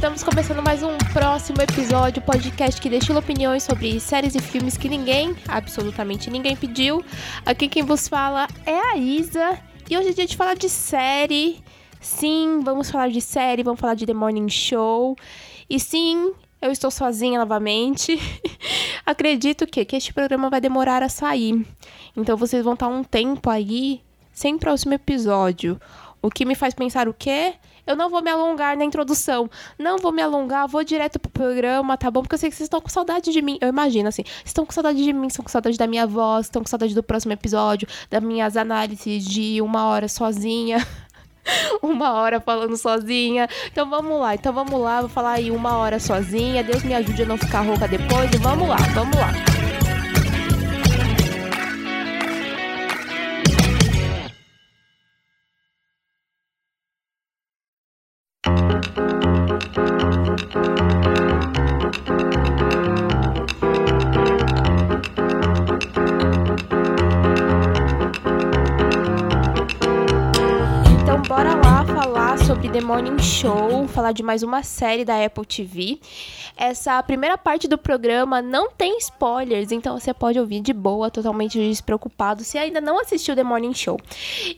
Estamos começando mais um próximo episódio, podcast que deixa opiniões sobre séries e filmes que ninguém, absolutamente ninguém pediu. Aqui quem vos fala é a Isa e hoje é dia de falar de série. Sim, vamos falar de série, vamos falar de The Morning Show. E sim, eu estou sozinha novamente. Acredito que, que este programa vai demorar a sair. Então vocês vão estar um tempo aí sem próximo episódio. O que me faz pensar o quê? Eu não vou me alongar na introdução. Não vou me alongar, vou direto pro programa, tá bom? Porque eu sei que vocês estão com saudade de mim. Eu imagino, assim. Estão com saudade de mim, estão com saudade da minha voz, estão com saudade do próximo episódio, das minhas análises de uma hora sozinha. uma hora falando sozinha. Então vamos lá, então vamos lá, vou falar aí uma hora sozinha. Deus me ajude a não ficar rouca depois. E vamos lá, vamos lá. The Morning Show, falar de mais uma série da Apple TV. Essa primeira parte do programa não tem spoilers, então você pode ouvir de boa, totalmente despreocupado, se ainda não assistiu The Morning Show.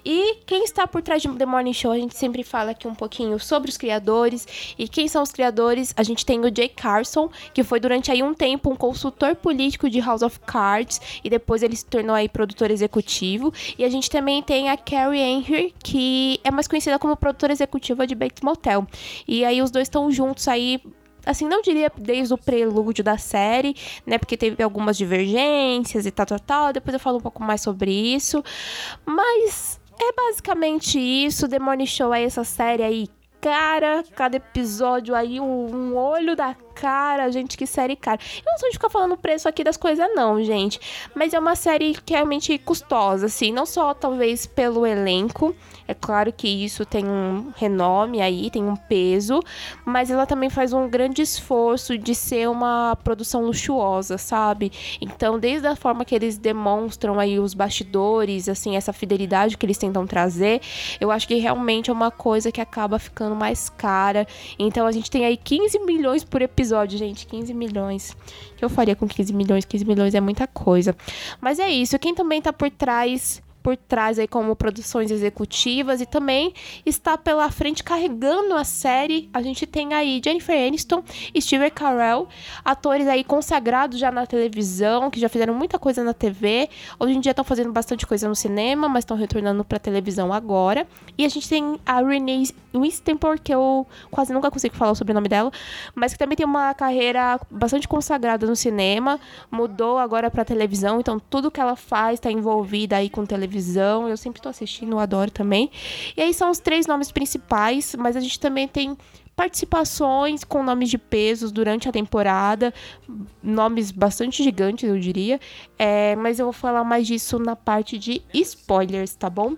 E quem está por trás de The Morning Show, a gente sempre fala aqui um pouquinho sobre os criadores. E quem são os criadores? A gente tem o Jay Carson, que foi durante aí um tempo um consultor político de House of Cards, e depois ele se tornou aí produtor executivo. E a gente também tem a Carrie Henry, que é mais conhecida como produtora executiva de Bates Motel. E aí os dois estão juntos aí assim, não diria desde o prelúdio da série, né? Porque teve algumas divergências e tal, tal, tal. Depois eu falo um pouco mais sobre isso. Mas é basicamente isso. The Morning Show é essa série aí. Cara, cada episódio aí, um, um olho da cara, gente, que série cara. Eu não sou de ficar falando o preço aqui das coisas, não, gente. Mas é uma série que é realmente custosa, assim. Não só, talvez, pelo elenco. É claro que isso tem um renome aí, tem um peso. Mas ela também faz um grande esforço de ser uma produção luxuosa, sabe? Então, desde a forma que eles demonstram aí os bastidores, assim, essa fidelidade que eles tentam trazer, eu acho que realmente é uma coisa que acaba ficando mais cara. Então, a gente tem aí 15 milhões por episódio episódio, gente. 15 milhões. O que eu faria com 15 milhões? 15 milhões é muita coisa. Mas é isso. Quem também tá por trás por trás aí como produções executivas e também está pela frente carregando a série. A gente tem aí Jennifer Aniston e Steve Carell, atores aí consagrados já na televisão, que já fizeram muita coisa na TV. Hoje em dia estão fazendo bastante coisa no cinema, mas estão retornando para televisão agora. E a gente tem a Renee Winstemper, que eu quase nunca consigo falar o sobrenome dela, mas que também tem uma carreira bastante consagrada no cinema, mudou agora para televisão, então tudo que ela faz está envolvida aí com televisão televisão. Eu sempre tô assistindo, eu adoro também. E aí são os três nomes principais, mas a gente também tem participações com nomes de pesos durante a temporada, nomes bastante gigantes, eu diria. É, mas eu vou falar mais disso na parte de spoilers, tá bom?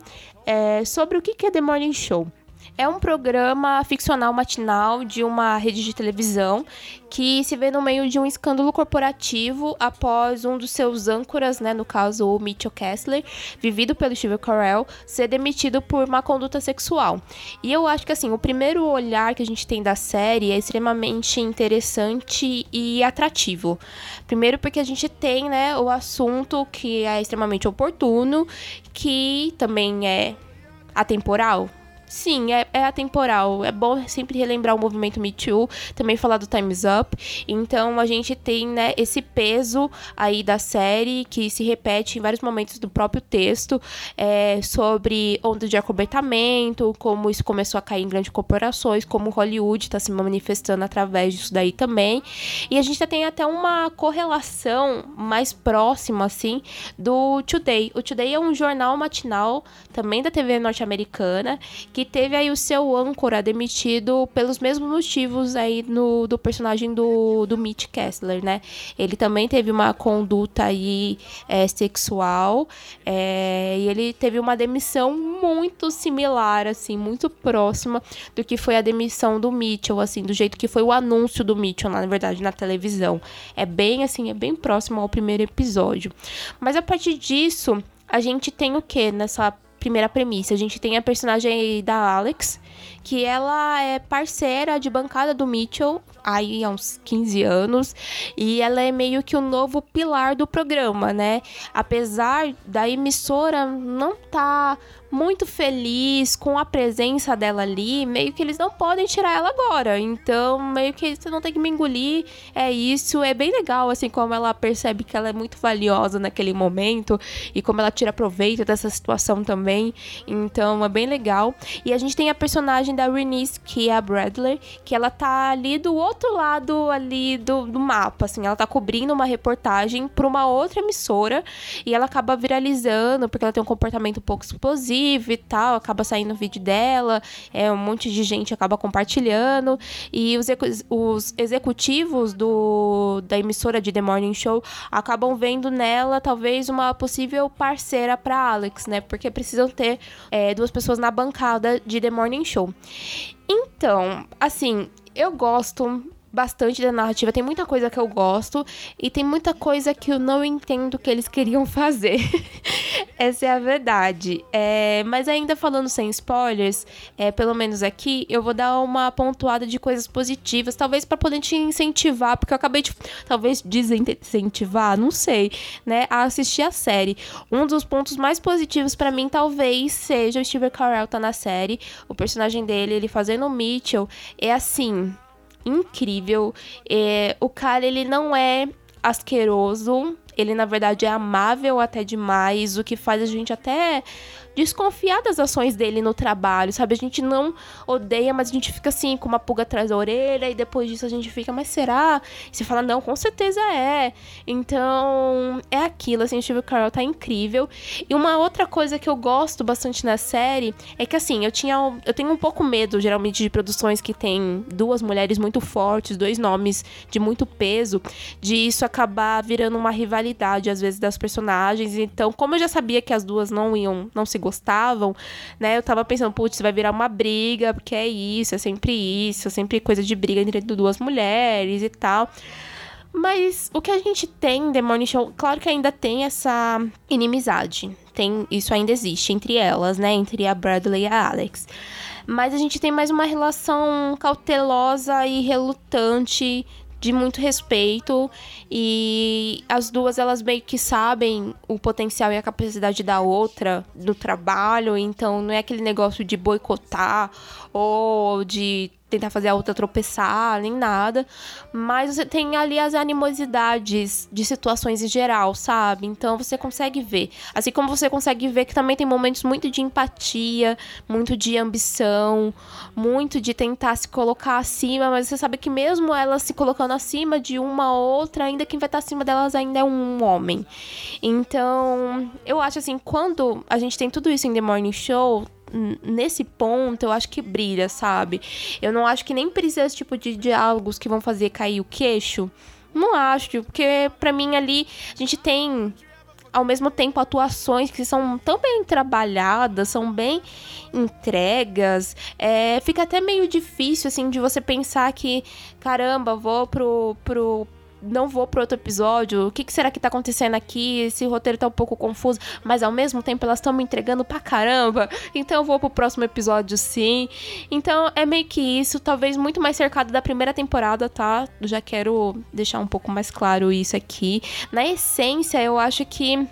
É, sobre o que é The Morning Show. É um programa ficcional matinal de uma rede de televisão que se vê no meio de um escândalo corporativo após um dos seus âncoras, né, no caso o Mitchell Kessler, vivido pelo Steve Carell, ser demitido por uma conduta sexual. E eu acho que assim, o primeiro olhar que a gente tem da série é extremamente interessante e atrativo. Primeiro porque a gente tem, né, o assunto que é extremamente oportuno, que também é atemporal, Sim, é, é atemporal. É bom sempre relembrar o movimento Me Too, também falar do Time's Up. Então a gente tem né, esse peso aí da série que se repete em vários momentos do próprio texto é, sobre onda de acobertamento, como isso começou a cair em grandes corporações, como Hollywood está se manifestando através disso daí também. E a gente tem até uma correlação mais próxima, assim, do Today. O Today é um jornal matinal também da TV norte-americana que teve aí o seu âncora demitido pelos mesmos motivos aí no, do personagem do, do Mitch Kessler, né? Ele também teve uma conduta aí é, sexual é, e ele teve uma demissão muito similar, assim, muito próxima do que foi a demissão do Mitchell, assim, do jeito que foi o anúncio do Mitchell, na verdade, na televisão. É bem, assim, é bem próximo ao primeiro episódio. Mas a partir disso, a gente tem o que nessa primeira premissa. A gente tem a personagem da Alex, que ela é parceira de bancada do Mitchell aí há uns 15 anos e ela é meio que o novo pilar do programa, né? Apesar da emissora não tá muito feliz com a presença dela ali, meio que eles não podem tirar ela agora. Então, meio que você não tem que me engolir. É isso, é bem legal assim como ela percebe que ela é muito valiosa naquele momento e como ela tira proveito dessa situação também. Então, é bem legal. E a gente tem a personagem da Renice, que é a Bradley, que ela tá ali do outro lado ali do, do mapa, assim, ela tá cobrindo uma reportagem para uma outra emissora e ela acaba viralizando porque ela tem um comportamento um pouco explosivo e tal, acaba saindo vídeo dela, é, um monte de gente acaba compartilhando, e os, os executivos do, da emissora de The Morning Show acabam vendo nela talvez uma possível parceira para Alex, né? Porque precisam ter é, duas pessoas na bancada de The Morning Show. Então, assim, eu gosto bastante da narrativa. Tem muita coisa que eu gosto e tem muita coisa que eu não entendo que eles queriam fazer. Essa é a verdade. É, mas ainda falando sem spoilers, é, pelo menos aqui, eu vou dar uma pontuada de coisas positivas, talvez para poder te incentivar, porque eu acabei de talvez desincentivar, não sei, né, a assistir a série. Um dos pontos mais positivos para mim talvez seja o Steve Carell tá na série, o personagem dele, ele fazendo o Mitchell, é assim, incrível. É, o cara, ele não é asqueroso, ele na verdade é amável até demais, o que faz a gente até desconfiar das ações dele no trabalho, sabe? A gente não odeia, mas a gente fica assim, com uma pulga atrás da orelha, e depois disso a gente fica, mas será? E você fala, não, com certeza é. Então, é aquilo, assim, o Steve Carell tá incrível. E uma outra coisa que eu gosto bastante na série é que, assim, eu tinha. Eu tenho um pouco medo, geralmente, de produções que tem duas mulheres muito fortes, dois nomes de muito peso, de isso acabar virando uma rivalidade, às vezes, das personagens. Então, como eu já sabia que as duas não iam, não se gostavam, né? Eu tava pensando, putz, vai virar uma briga, porque é isso, é sempre isso, é sempre coisa de briga entre duas mulheres e tal. Mas o que a gente tem Morning Show, claro que ainda tem essa inimizade. Tem, isso ainda existe entre elas, né? Entre a Bradley e a Alex. Mas a gente tem mais uma relação cautelosa e relutante de muito respeito e as duas elas meio que sabem o potencial e a capacidade da outra no trabalho, então não é aquele negócio de boicotar ou de tentar fazer a outra tropeçar, nem nada. Mas você tem ali as animosidades de situações em geral, sabe? Então você consegue ver. Assim como você consegue ver que também tem momentos muito de empatia, muito de ambição, muito de tentar se colocar acima, mas você sabe que mesmo elas se colocando acima de uma outra, ainda quem vai estar acima delas ainda é um homem. Então, eu acho assim, quando a gente tem tudo isso em The Morning Show, nesse ponto, eu acho que brilha, sabe? Eu não acho que nem precisa esse tipo de diálogos que vão fazer cair o queixo. Não acho, porque para mim ali a gente tem ao mesmo tempo atuações que são tão bem trabalhadas, são bem entregas. É, fica até meio difícil assim de você pensar que, caramba, vou pro, pro não vou pro outro episódio, o que, que será que tá acontecendo aqui? Esse roteiro tá um pouco confuso, mas ao mesmo tempo elas estão me entregando pra caramba, então eu vou pro próximo episódio sim. Então é meio que isso, talvez muito mais cercado da primeira temporada, tá? Já quero deixar um pouco mais claro isso aqui. Na essência, eu acho que.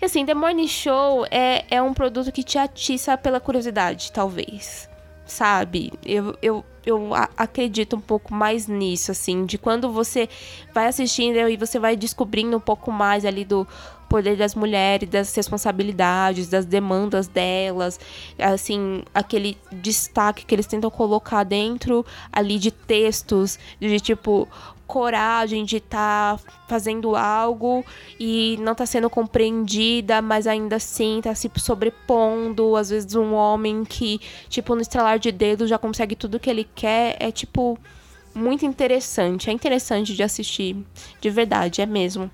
Assim, The Morning Show é, é um produto que te atiça pela curiosidade, talvez. Sabe? Eu, eu, eu acredito um pouco mais nisso, assim, de quando você vai assistindo e você vai descobrindo um pouco mais ali do poder das mulheres, das responsabilidades, das demandas delas, assim, aquele destaque que eles tentam colocar dentro ali de textos, de tipo, coragem de estar tá fazendo algo e não tá sendo compreendida, mas ainda assim tá se sobrepondo. Às vezes um homem que, tipo, no estralar de dedos já consegue tudo que ele quer, é tipo muito interessante. É interessante de assistir, de verdade, é mesmo.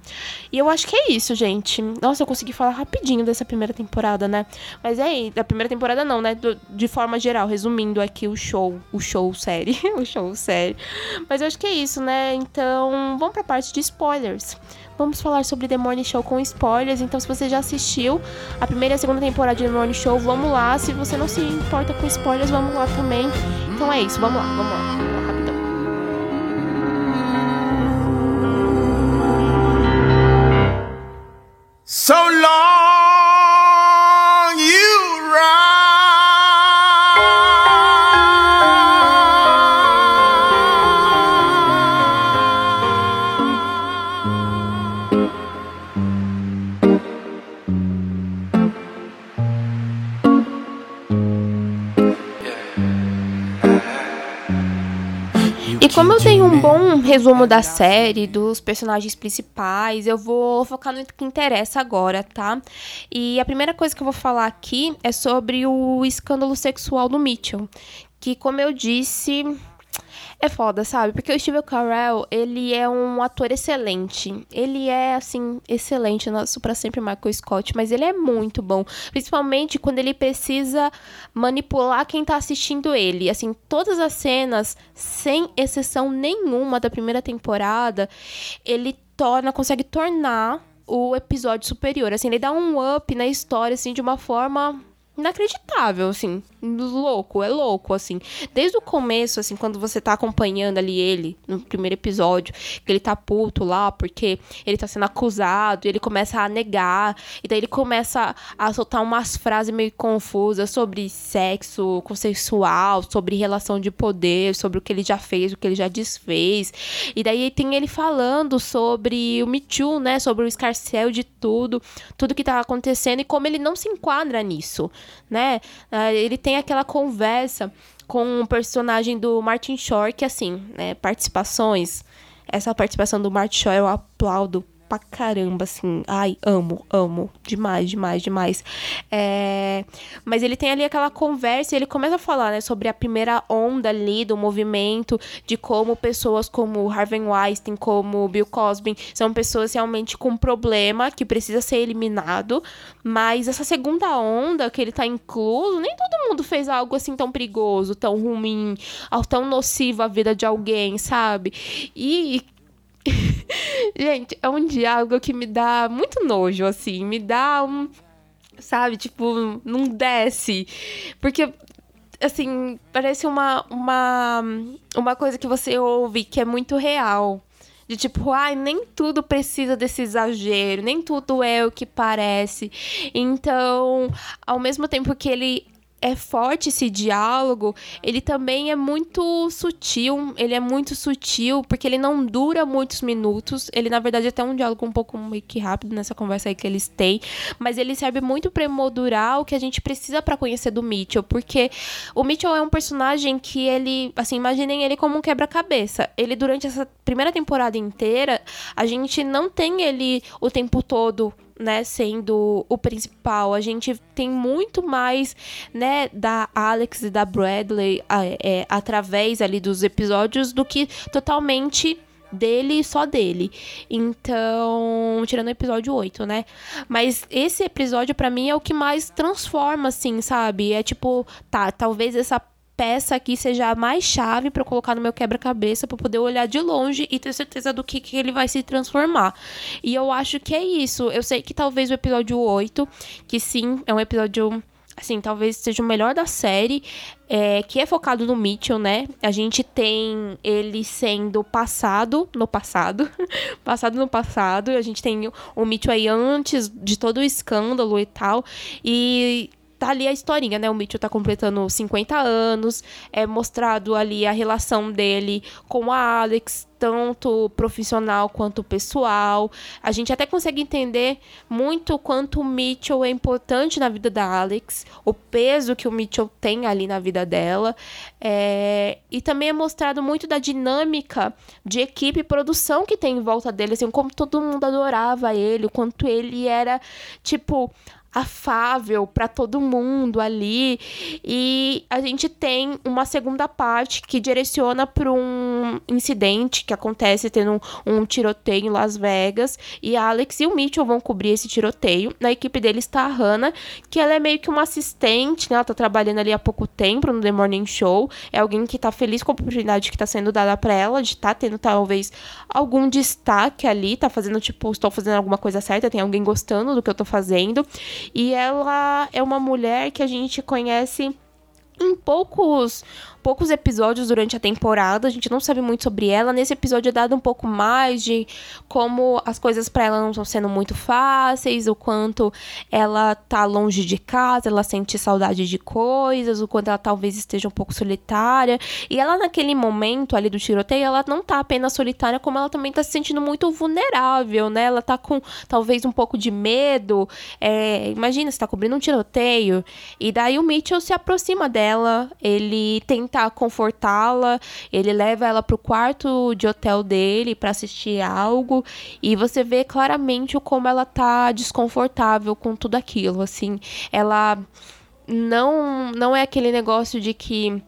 E eu acho que é isso, gente. Nossa, eu consegui falar rapidinho dessa primeira temporada, né? Mas é aí, da primeira temporada não, né? Do, de forma geral, resumindo aqui o show, o show série, o show série. Mas eu acho que é isso, né? Então, vamos pra parte de spoilers vamos falar sobre The Morning Show com spoilers. Então, se você já assistiu a primeira e a segunda temporada de The Morning Show, vamos lá. Se você não se importa com spoilers, vamos lá também. Então é isso, vamos lá, vamos lá, So long um resumo da série, dos personagens principais, eu vou focar no que interessa agora, tá? E a primeira coisa que eu vou falar aqui é sobre o escândalo sexual do Mitchell. Que, como eu disse, é foda, sabe? Porque o Steve Carell, ele é um ator excelente. Ele é, assim, excelente. Nosso pra sempre Michael Scott, mas ele é muito bom. Principalmente quando ele precisa manipular quem tá assistindo ele. Assim, todas as cenas, sem exceção nenhuma da primeira temporada, ele torna, consegue tornar o episódio superior. Assim, ele dá um up na história, assim, de uma forma inacreditável, assim louco, é louco, assim. Desde o começo, assim, quando você tá acompanhando ali ele, no primeiro episódio, que ele tá puto lá, porque ele tá sendo acusado, e ele começa a negar, e daí ele começa a soltar umas frases meio confusas sobre sexo consensual, sobre relação de poder, sobre o que ele já fez, o que ele já desfez. E daí tem ele falando sobre o Me Too, né, sobre o escarcel de tudo, tudo que tá acontecendo e como ele não se enquadra nisso, né? Ah, ele tem aquela conversa com o personagem do Martin Short, que assim, né, participações. Essa participação do Martin Short eu aplaudo pra caramba, assim. Ai, amo, amo. Demais, demais, demais. É... Mas ele tem ali aquela conversa e ele começa a falar, né, sobre a primeira onda ali do movimento, de como pessoas como Harvey Weinstein, como Bill Cosby, são pessoas realmente com problema que precisa ser eliminado. Mas essa segunda onda que ele tá incluso, nem todo mundo fez algo assim tão perigoso, tão ruim, tão nocivo à vida de alguém, sabe? E Gente, é um diálogo que me dá muito nojo, assim. Me dá um. Sabe? Tipo, não desce. Porque assim, parece uma, uma, uma coisa que você ouve que é muito real. De tipo, ai, nem tudo precisa desse exagero, nem tudo é o que parece. Então, ao mesmo tempo que ele é forte esse diálogo, ele também é muito sutil, ele é muito sutil, porque ele não dura muitos minutos, ele na verdade é até um diálogo um pouco meio que rápido nessa conversa aí que eles têm, mas ele serve muito para emoldurar o que a gente precisa para conhecer do Mitchell, porque o Mitchell é um personagem que ele, assim, imaginem ele como um quebra-cabeça. Ele durante essa primeira temporada inteira, a gente não tem ele o tempo todo né, sendo o principal. A gente tem muito mais, né, da Alex e da Bradley é, através ali dos episódios do que totalmente dele e só dele. Então, tirando o episódio 8, né? Mas esse episódio para mim é o que mais transforma assim, sabe? É tipo, tá, talvez essa peça aqui seja a mais chave para colocar no meu quebra-cabeça para poder olhar de longe e ter certeza do que, que ele vai se transformar. E eu acho que é isso. Eu sei que talvez o episódio 8, que sim, é um episódio assim, talvez seja o melhor da série, é, que é focado no Mitchell, né? A gente tem ele sendo passado no passado, passado no passado, a gente tem o Mitchell aí antes de todo o escândalo e tal, e tá ali a historinha, né? O Mitchell tá completando 50 anos, é mostrado ali a relação dele com a Alex, tanto profissional quanto pessoal. A gente até consegue entender muito quanto o Mitchell é importante na vida da Alex, o peso que o Mitchell tem ali na vida dela. É... E também é mostrado muito da dinâmica de equipe e produção que tem em volta dele, assim, como todo mundo adorava ele, o quanto ele era, tipo, afável para todo mundo ali. E a gente tem uma segunda parte que direciona para um incidente que acontece tendo um, um, tiroteio em Las Vegas. E a Alex e o Mitchell vão cobrir esse tiroteio. Na equipe deles está a Hannah, que ela é meio que uma assistente, né? Ela tá trabalhando ali há pouco tempo no The Morning Show. É alguém que tá feliz com a oportunidade que tá sendo dada para ela, de estar tá tendo talvez algum destaque ali, tá fazendo tipo, estou fazendo alguma coisa certa, tem alguém gostando do que eu tô fazendo. E ela é uma mulher que a gente conhece em poucos poucos episódios durante a temporada, a gente não sabe muito sobre ela. Nesse episódio é dado um pouco mais de como as coisas para ela não estão sendo muito fáceis, o quanto ela tá longe de casa, ela sente saudade de coisas, o quanto ela talvez esteja um pouco solitária. E ela naquele momento ali do tiroteio, ela não tá apenas solitária, como ela também tá se sentindo muito vulnerável, né? Ela tá com talvez um pouco de medo. É, imagina, você tá cobrindo um tiroteio. E daí o Mitchell se aproxima dela, ele tenta tentar confortá-la, ele leva ela pro quarto de hotel dele para assistir algo. E você vê claramente como ela tá desconfortável com tudo aquilo, assim, ela não não é aquele negócio de que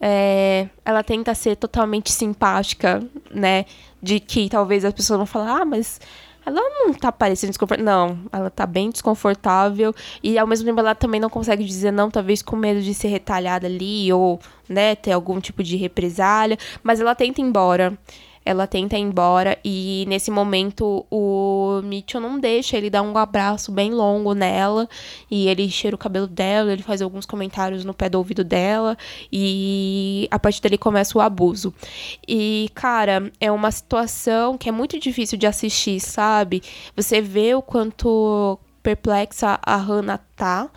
é, ela tenta ser totalmente simpática, né? De que talvez as pessoas vão falar, ah, mas ela não tá parecendo desconfortável. Não, ela tá bem desconfortável. E ao mesmo tempo ela também não consegue dizer não, talvez com medo de ser retalhada ali ou, né, ter algum tipo de represália. Mas ela tenta ir embora ela tenta ir embora e nesse momento o Mitchell não deixa, ele dá um abraço bem longo nela e ele cheira o cabelo dela, ele faz alguns comentários no pé do ouvido dela e a partir dali começa o abuso. E, cara, é uma situação que é muito difícil de assistir, sabe? Você vê o quanto perplexa a Hannah tá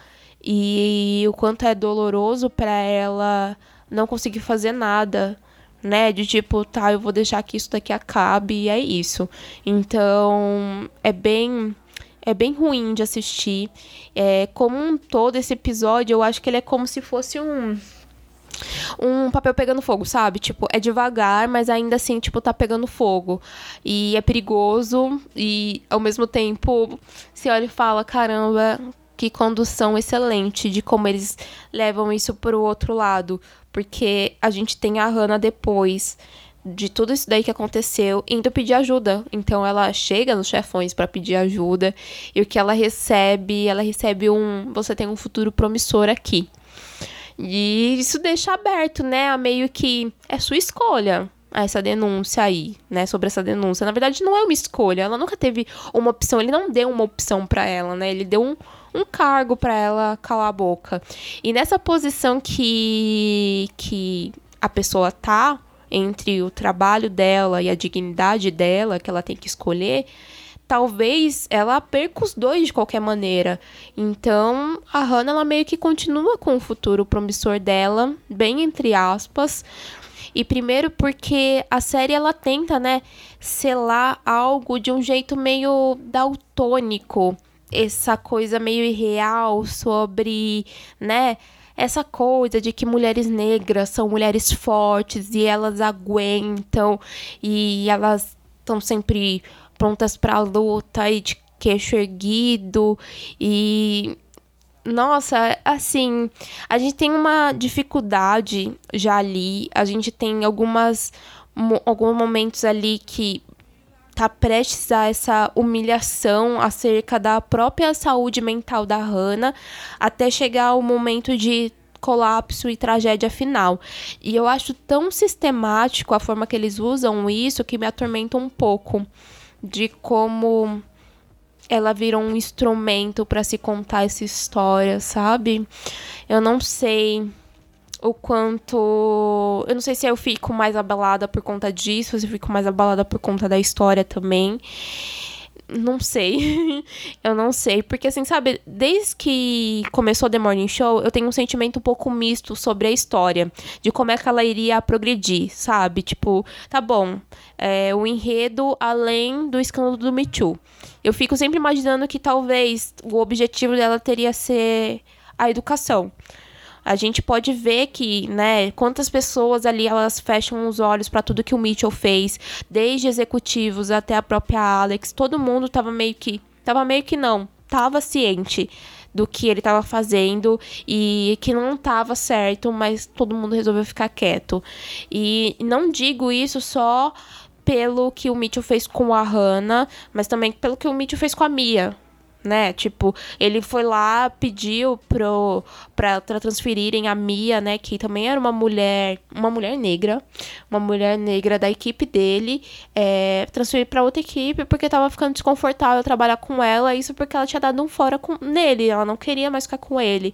e o quanto é doloroso para ela não conseguir fazer nada né? De tipo, tá, eu vou deixar que isso daqui acabe e é isso. Então, é bem é bem ruim de assistir. É, como um todo, esse episódio, eu acho que ele é como se fosse um. Um papel pegando fogo, sabe? Tipo, é devagar, mas ainda assim, tipo, tá pegando fogo. E é perigoso, e ao mesmo tempo, você olha e fala: caramba, que condução excelente de como eles levam isso pro outro lado. Porque a gente tem a Hannah depois de tudo isso daí que aconteceu, indo pedir ajuda. Então ela chega nos chefões para pedir ajuda e o que ela recebe, ela recebe um, você tem um futuro promissor aqui. E isso deixa aberto, né, a meio que é sua escolha essa denúncia aí, né, sobre essa denúncia. Na verdade não é uma escolha, ela nunca teve uma opção, ele não deu uma opção para ela, né? Ele deu um um cargo para ela calar a boca. E nessa posição que, que a pessoa tá entre o trabalho dela e a dignidade dela, que ela tem que escolher, talvez ela perca os dois de qualquer maneira. Então, a Hannah ela meio que continua com o futuro promissor dela, bem entre aspas. E primeiro porque a série ela tenta, né, selar algo de um jeito meio daltônico essa coisa meio irreal sobre, né, essa coisa de que mulheres negras são mulheres fortes e elas aguentam e elas estão sempre prontas para luta e de queixo erguido e nossa, assim, a gente tem uma dificuldade já ali, a gente tem algumas alguns momentos ali que tá prestes a essa humilhação acerca da própria saúde mental da Hannah, até chegar o momento de colapso e tragédia final. E eu acho tão sistemático a forma que eles usam isso que me atormenta um pouco de como ela virou um instrumento para se contar essa história, sabe? Eu não sei o quanto. Eu não sei se eu fico mais abalada por conta disso, se eu fico mais abalada por conta da história também. Não sei. eu não sei. Porque, assim, sabe, desde que começou The Morning Show, eu tenho um sentimento um pouco misto sobre a história. De como é que ela iria progredir, sabe? Tipo, tá bom. É, o enredo além do escândalo do Me Too. Eu fico sempre imaginando que talvez o objetivo dela teria ser a educação a gente pode ver que, né, quantas pessoas ali elas fecham os olhos para tudo que o Mitchell fez, desde executivos até a própria Alex, todo mundo tava meio que, tava meio que não, tava ciente do que ele estava fazendo e que não estava certo, mas todo mundo resolveu ficar quieto. E não digo isso só pelo que o Mitchell fez com a Hannah, mas também pelo que o Mitchell fez com a Mia né? Tipo, ele foi lá, pediu pro, pra, pra transferirem a Mia, né? Que também era uma mulher, uma mulher negra, uma mulher negra da equipe dele, é, transferir pra outra equipe porque tava ficando desconfortável trabalhar com ela. Isso porque ela tinha dado um fora com, nele, ela não queria mais ficar com ele.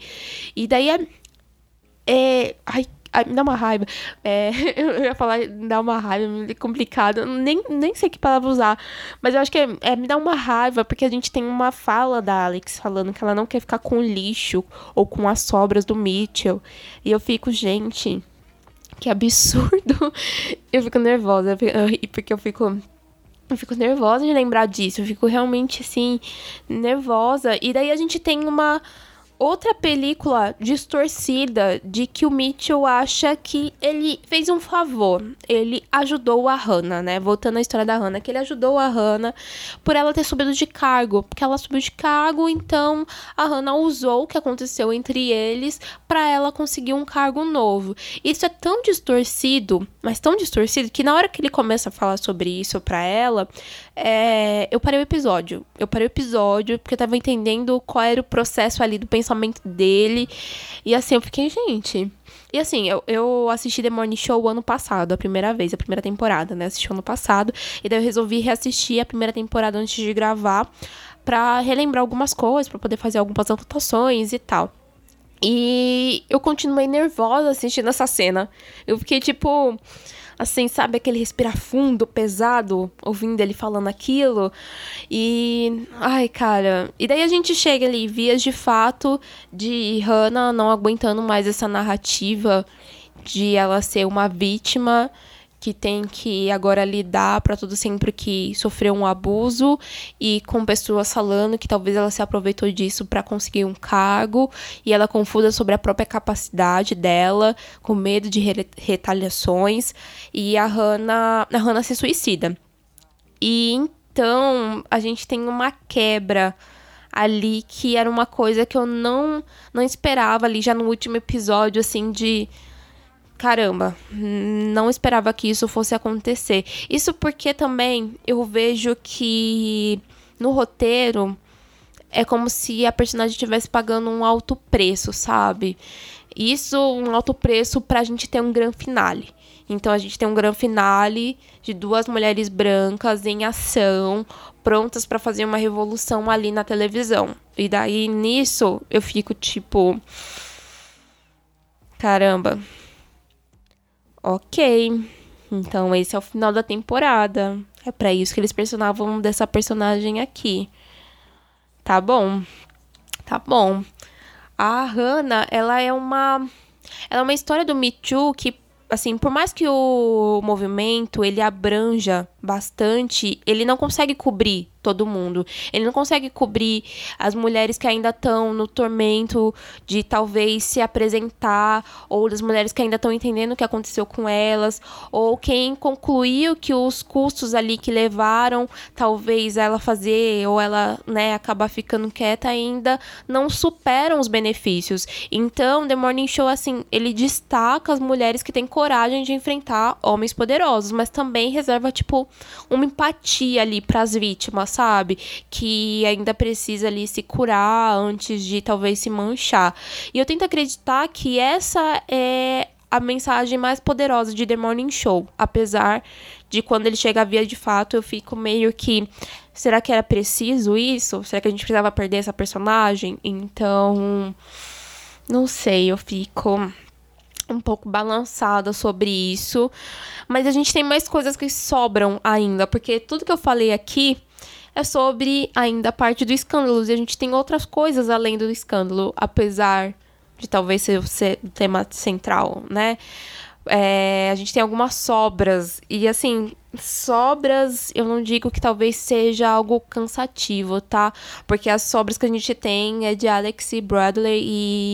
E daí é. é ai, Me dá uma raiva. É, eu ia falar, me dá uma raiva, é complicado. Nem, nem sei que palavra usar. Mas eu acho que é, é, me dá uma raiva, porque a gente tem uma fala da Alex falando que ela não quer ficar com lixo ou com as sobras do Mitchell. E eu fico, gente, que absurdo. Eu fico nervosa, porque eu fico. Eu fico nervosa de lembrar disso. Eu fico realmente assim, nervosa. E daí a gente tem uma outra película distorcida de que o Mitchell acha que ele fez um favor. Ele ajudou a Hannah, né? Voltando à história da Hannah, que ele ajudou a Hannah por ela ter subido de cargo. Porque ela subiu de cargo, então a Hannah usou o que aconteceu entre eles para ela conseguir um cargo novo. Isso é tão distorcido, mas tão distorcido, que na hora que ele começa a falar sobre isso pra ela, é... eu parei o episódio. Eu parei o episódio porque eu tava entendendo qual era o processo ali do pensamento dele. E assim, eu fiquei, gente. E assim, eu, eu assisti The Morning Show ano passado, a primeira vez, a primeira temporada, né? Assisti ano passado. E daí eu resolvi reassistir a primeira temporada antes de gravar. Pra relembrar algumas coisas, para poder fazer algumas anotações e tal. E eu continuei nervosa assistindo essa cena. Eu fiquei tipo assim, sabe, aquele respirar fundo, pesado, ouvindo ele falando aquilo. E. Ai, cara. E daí a gente chega ali, vias de fato de Hannah não aguentando mais essa narrativa de ela ser uma vítima que tem que agora lidar para tudo sempre que sofreu um abuso e com pessoas falando que talvez ela se aproveitou disso para conseguir um cargo e ela confusa sobre a própria capacidade dela, com medo de re retaliações e a Hannah, a Hannah se suicida. E então a gente tem uma quebra ali que era uma coisa que eu não não esperava ali já no último episódio assim de caramba, não esperava que isso fosse acontecer. Isso porque também eu vejo que no roteiro é como se a personagem estivesse pagando um alto preço, sabe? Isso, um alto preço pra gente ter um grande finale. Então a gente tem um grande finale de duas mulheres brancas em ação, prontas para fazer uma revolução ali na televisão. E daí nisso eu fico tipo caramba, Ok. Então esse é o final da temporada. É para isso que eles personavam dessa personagem aqui. Tá bom. Tá bom. A Hannah, ela é uma ela é uma história do Me Too que assim, por mais que o movimento ele abranja bastante, ele não consegue cobrir todo mundo. Ele não consegue cobrir as mulheres que ainda estão no tormento de talvez se apresentar, ou das mulheres que ainda estão entendendo o que aconteceu com elas, ou quem concluiu que os custos ali que levaram talvez ela fazer ou ela, né, acabar ficando quieta ainda não superam os benefícios. Então, The Morning Show assim, ele destaca as mulheres que têm coragem de enfrentar homens poderosos, mas também reserva tipo uma empatia ali para as vítimas, sabe? Que ainda precisa ali se curar antes de talvez se manchar. E eu tento acreditar que essa é a mensagem mais poderosa de The Morning Show, apesar de quando ele chega via de fato, eu fico meio que será que era preciso isso? Será que a gente precisava perder essa personagem? Então, não sei, eu fico um pouco balançada sobre isso. Mas a gente tem mais coisas que sobram ainda, porque tudo que eu falei aqui é sobre ainda a parte do escândalo. E a gente tem outras coisas além do escândalo, apesar de talvez ser o tema central, né? É, a gente tem algumas sobras. E assim, sobras, eu não digo que talvez seja algo cansativo, tá? Porque as sobras que a gente tem é de Alex e Bradley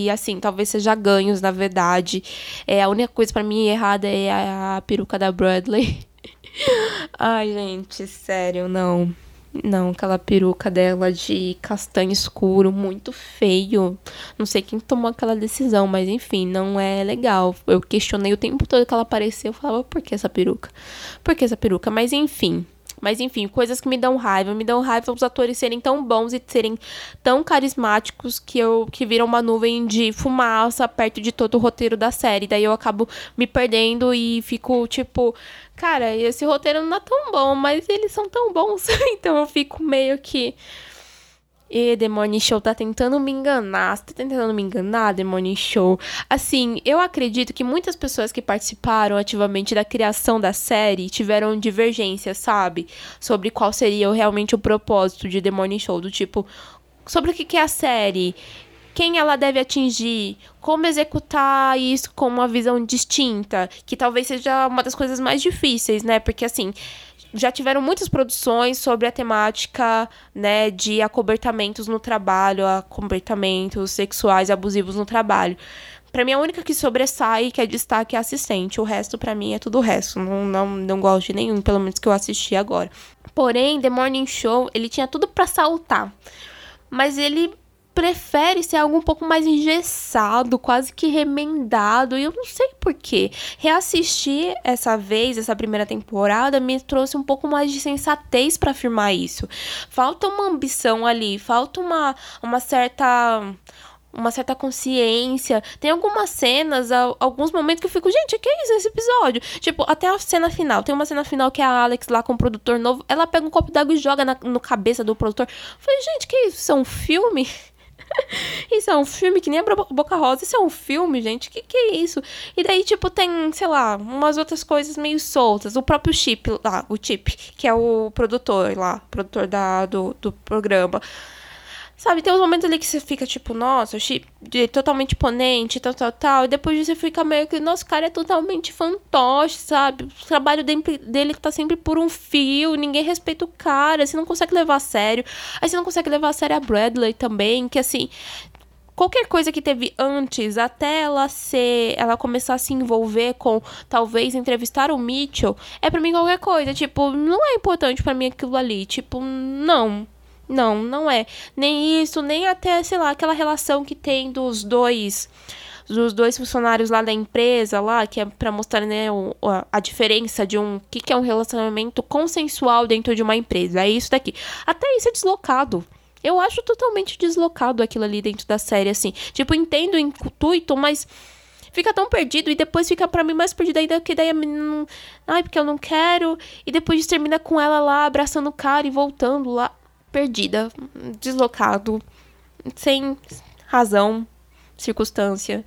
e assim, talvez seja ganhos, na verdade. É, a única coisa para mim errada é a, a peruca da Bradley. Ai, gente, sério, não. Não, aquela peruca dela de castanho escuro, muito feio. Não sei quem tomou aquela decisão, mas enfim, não é legal. Eu questionei o tempo todo que ela apareceu. Eu falava, por que essa peruca? Por que essa peruca? Mas enfim, mas enfim, coisas que me dão raiva. Me dão raiva os atores serem tão bons e serem tão carismáticos que eu que viram uma nuvem de fumaça perto de todo o roteiro da série. Daí eu acabo me perdendo e fico tipo, cara, esse roteiro não é tão bom, mas eles são tão bons. então eu fico meio que e Demônio Show tá tentando me enganar. Você tá tentando me enganar, Demônio Show? Assim, eu acredito que muitas pessoas que participaram ativamente da criação da série tiveram divergências, sabe? Sobre qual seria realmente o propósito de Demônio Show. Do tipo, sobre o que é a série quem ela deve atingir, como executar isso com uma visão distinta, que talvez seja uma das coisas mais difíceis, né? Porque assim, já tiveram muitas produções sobre a temática, né, de acobertamentos no trabalho, acobertamentos sexuais abusivos no trabalho. Para mim, a única que sobressai, que é destaque, é assistente. O resto, para mim, é tudo o resto. Não, não, não gosto de nenhum, pelo menos que eu assisti agora. Porém, The Morning Show, ele tinha tudo para saltar. Mas ele prefere ser algo um pouco mais engessado, quase que remendado, e eu não sei porquê. Reassistir essa vez, essa primeira temporada, me trouxe um pouco mais de sensatez para afirmar isso. Falta uma ambição ali, falta uma, uma certa uma certa consciência. Tem algumas cenas, alguns momentos que eu fico, gente, que é isso esse episódio? Tipo, até a cena final. Tem uma cena final que a Alex lá com o produtor novo, ela pega um copo d'água e joga na no cabeça do produtor. Eu falei, gente, que isso? Isso é um filme? isso é um filme que nem a Boca Rosa. Isso é um filme, gente. Que que é isso? E daí, tipo, tem, sei lá, umas outras coisas meio soltas. O próprio Chip lá, o Chip, que é o produtor lá, produtor da, do, do programa. Sabe, tem uns momentos ali que você fica tipo, nossa, Chip totalmente imponente, tal, tal, tal. E depois você fica meio que, nosso cara é totalmente fantoche, sabe? O trabalho dele tá sempre por um fio, ninguém respeita o cara, você não consegue levar a sério. Aí você não consegue levar a sério a Bradley também, que assim, qualquer coisa que teve antes, até ela ser, ela começar a se envolver com talvez entrevistar o Mitchell, é para mim qualquer coisa, tipo, não é importante para mim aquilo ali, tipo, não. Não, não é. Nem isso, nem até, sei lá, aquela relação que tem dos dois dos dois funcionários lá da empresa lá, que é para mostrar né, o, a, a, diferença de um que, que é um relacionamento consensual dentro de uma empresa. É isso daqui. Até isso é deslocado. Eu acho totalmente deslocado aquilo ali dentro da série, assim. Tipo, entendo o intuito, mas fica tão perdido e depois fica para mim mais perdido ainda que daí a menina não... ai porque eu não quero e depois termina com ela lá abraçando o cara e voltando lá perdida, deslocado, sem razão, circunstância.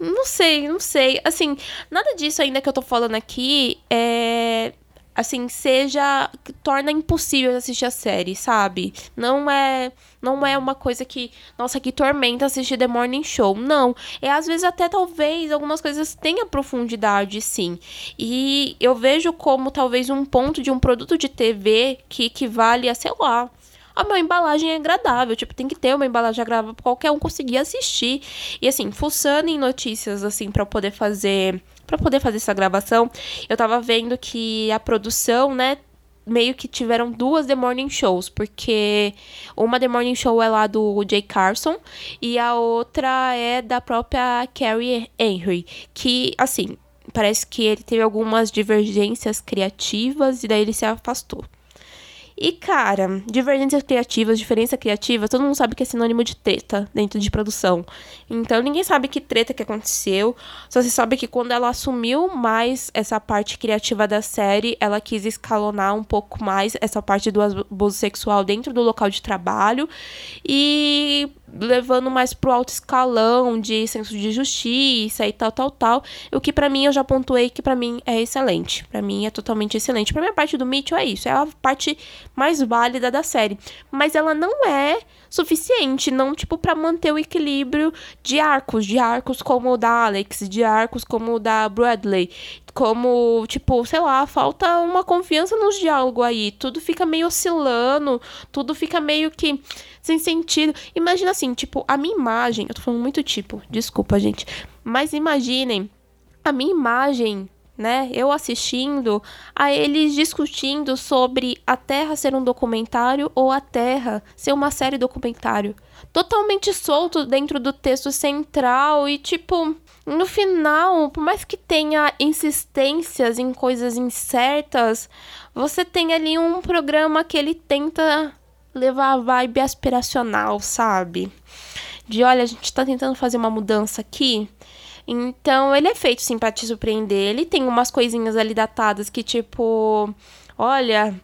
Não sei, não sei. Assim, nada disso ainda que eu tô falando aqui é assim, seja torna impossível assistir a série, sabe? Não é não é uma coisa que, nossa, que tormenta assistir The Morning Show. Não, é às vezes até talvez algumas coisas tenham profundidade, sim. E eu vejo como talvez um ponto de um produto de TV que equivale a, sei lá, a minha embalagem é agradável. Tipo, tem que ter uma embalagem agradável pra qualquer um conseguir assistir. E assim, fuçando em notícias, assim, para poder fazer. para poder fazer essa gravação, eu tava vendo que a produção, né, meio que tiveram duas The Morning Shows, porque uma The Morning Show é lá do Jay Carson e a outra é da própria Carrie Henry, que assim, parece que ele teve algumas divergências criativas e daí ele se afastou. E, cara, divergências criativas, diferença criativa, todo mundo sabe que é sinônimo de treta dentro de produção. Então, ninguém sabe que treta que aconteceu. Só se sabe que quando ela assumiu mais essa parte criativa da série, ela quis escalonar um pouco mais essa parte do abuso sexual dentro do local de trabalho. E levando mais pro alto escalão de senso de justiça e tal, tal, tal. O que para mim eu já pontuei que para mim é excelente. para mim é totalmente excelente. Para mim a parte do Mitchell é isso, é a parte mais válida da série, mas ela não é suficiente, não tipo para manter o equilíbrio de arcos, de arcos como o da Alex, de arcos como o da Bradley, como, tipo, sei lá, falta uma confiança nos diálogos aí. Tudo fica meio oscilando, tudo fica meio que sem sentido. Imagina assim, tipo, a minha imagem, eu tô falando muito tipo, desculpa, gente, mas imaginem a minha imagem né? Eu assistindo a eles discutindo sobre a Terra ser um documentário ou a Terra ser uma série documentário. Totalmente solto dentro do texto central e tipo, no final, por mais que tenha insistências em coisas incertas, você tem ali um programa que ele tenta levar a vibe aspiracional, sabe? De olha, a gente tá tentando fazer uma mudança aqui então, ele é feito sim pra te surpreender. Ele tem umas coisinhas ali datadas que, tipo, olha,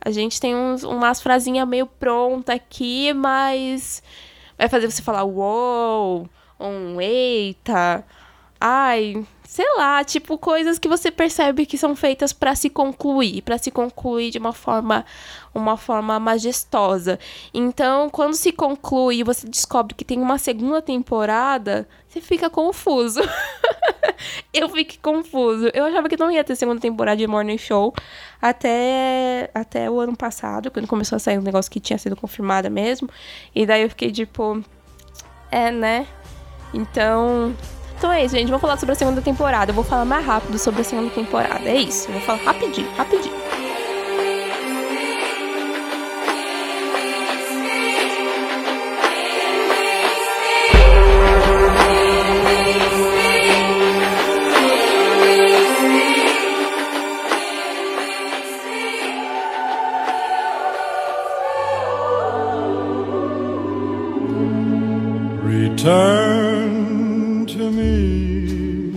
a gente tem uns, umas frasinhas meio pronta aqui, mas vai fazer você falar uou, um eita, ai, sei lá, tipo coisas que você percebe que são feitas para se concluir, para se concluir de uma forma uma forma majestosa. Então, quando se conclui e você descobre que tem uma segunda temporada, você fica confuso. eu fiquei confuso. Eu achava que não ia ter segunda temporada de Morning Show até, até o ano passado, quando começou a sair um negócio que tinha sido confirmada mesmo. E daí eu fiquei tipo, é, né? Então, então é isso, gente. Vou falar sobre a segunda temporada. Eu vou falar mais rápido sobre a segunda temporada. É isso. Eu vou falar rapidinho, rapidinho.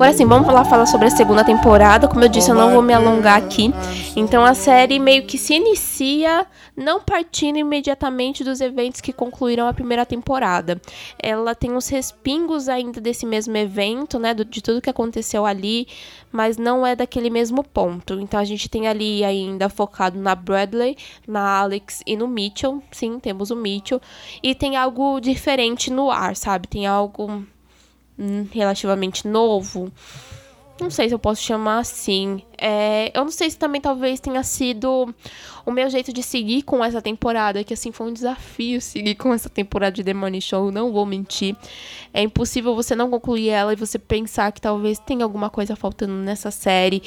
Agora sim, vamos falar, falar sobre a segunda temporada. Como eu disse, eu não vou me alongar aqui. Então a série meio que se inicia não partindo imediatamente dos eventos que concluíram a primeira temporada. Ela tem uns respingos ainda desse mesmo evento, né? De tudo que aconteceu ali, mas não é daquele mesmo ponto. Então a gente tem ali ainda focado na Bradley, na Alex e no Mitchell. Sim, temos o Mitchell. E tem algo diferente no ar, sabe? Tem algo relativamente novo. Não sei se eu posso chamar assim. É, eu não sei se também talvez tenha sido o meu jeito de seguir com essa temporada, que assim foi um desafio seguir com essa temporada de The Show, não vou mentir. É impossível você não concluir ela e você pensar que talvez tenha alguma coisa faltando nessa série.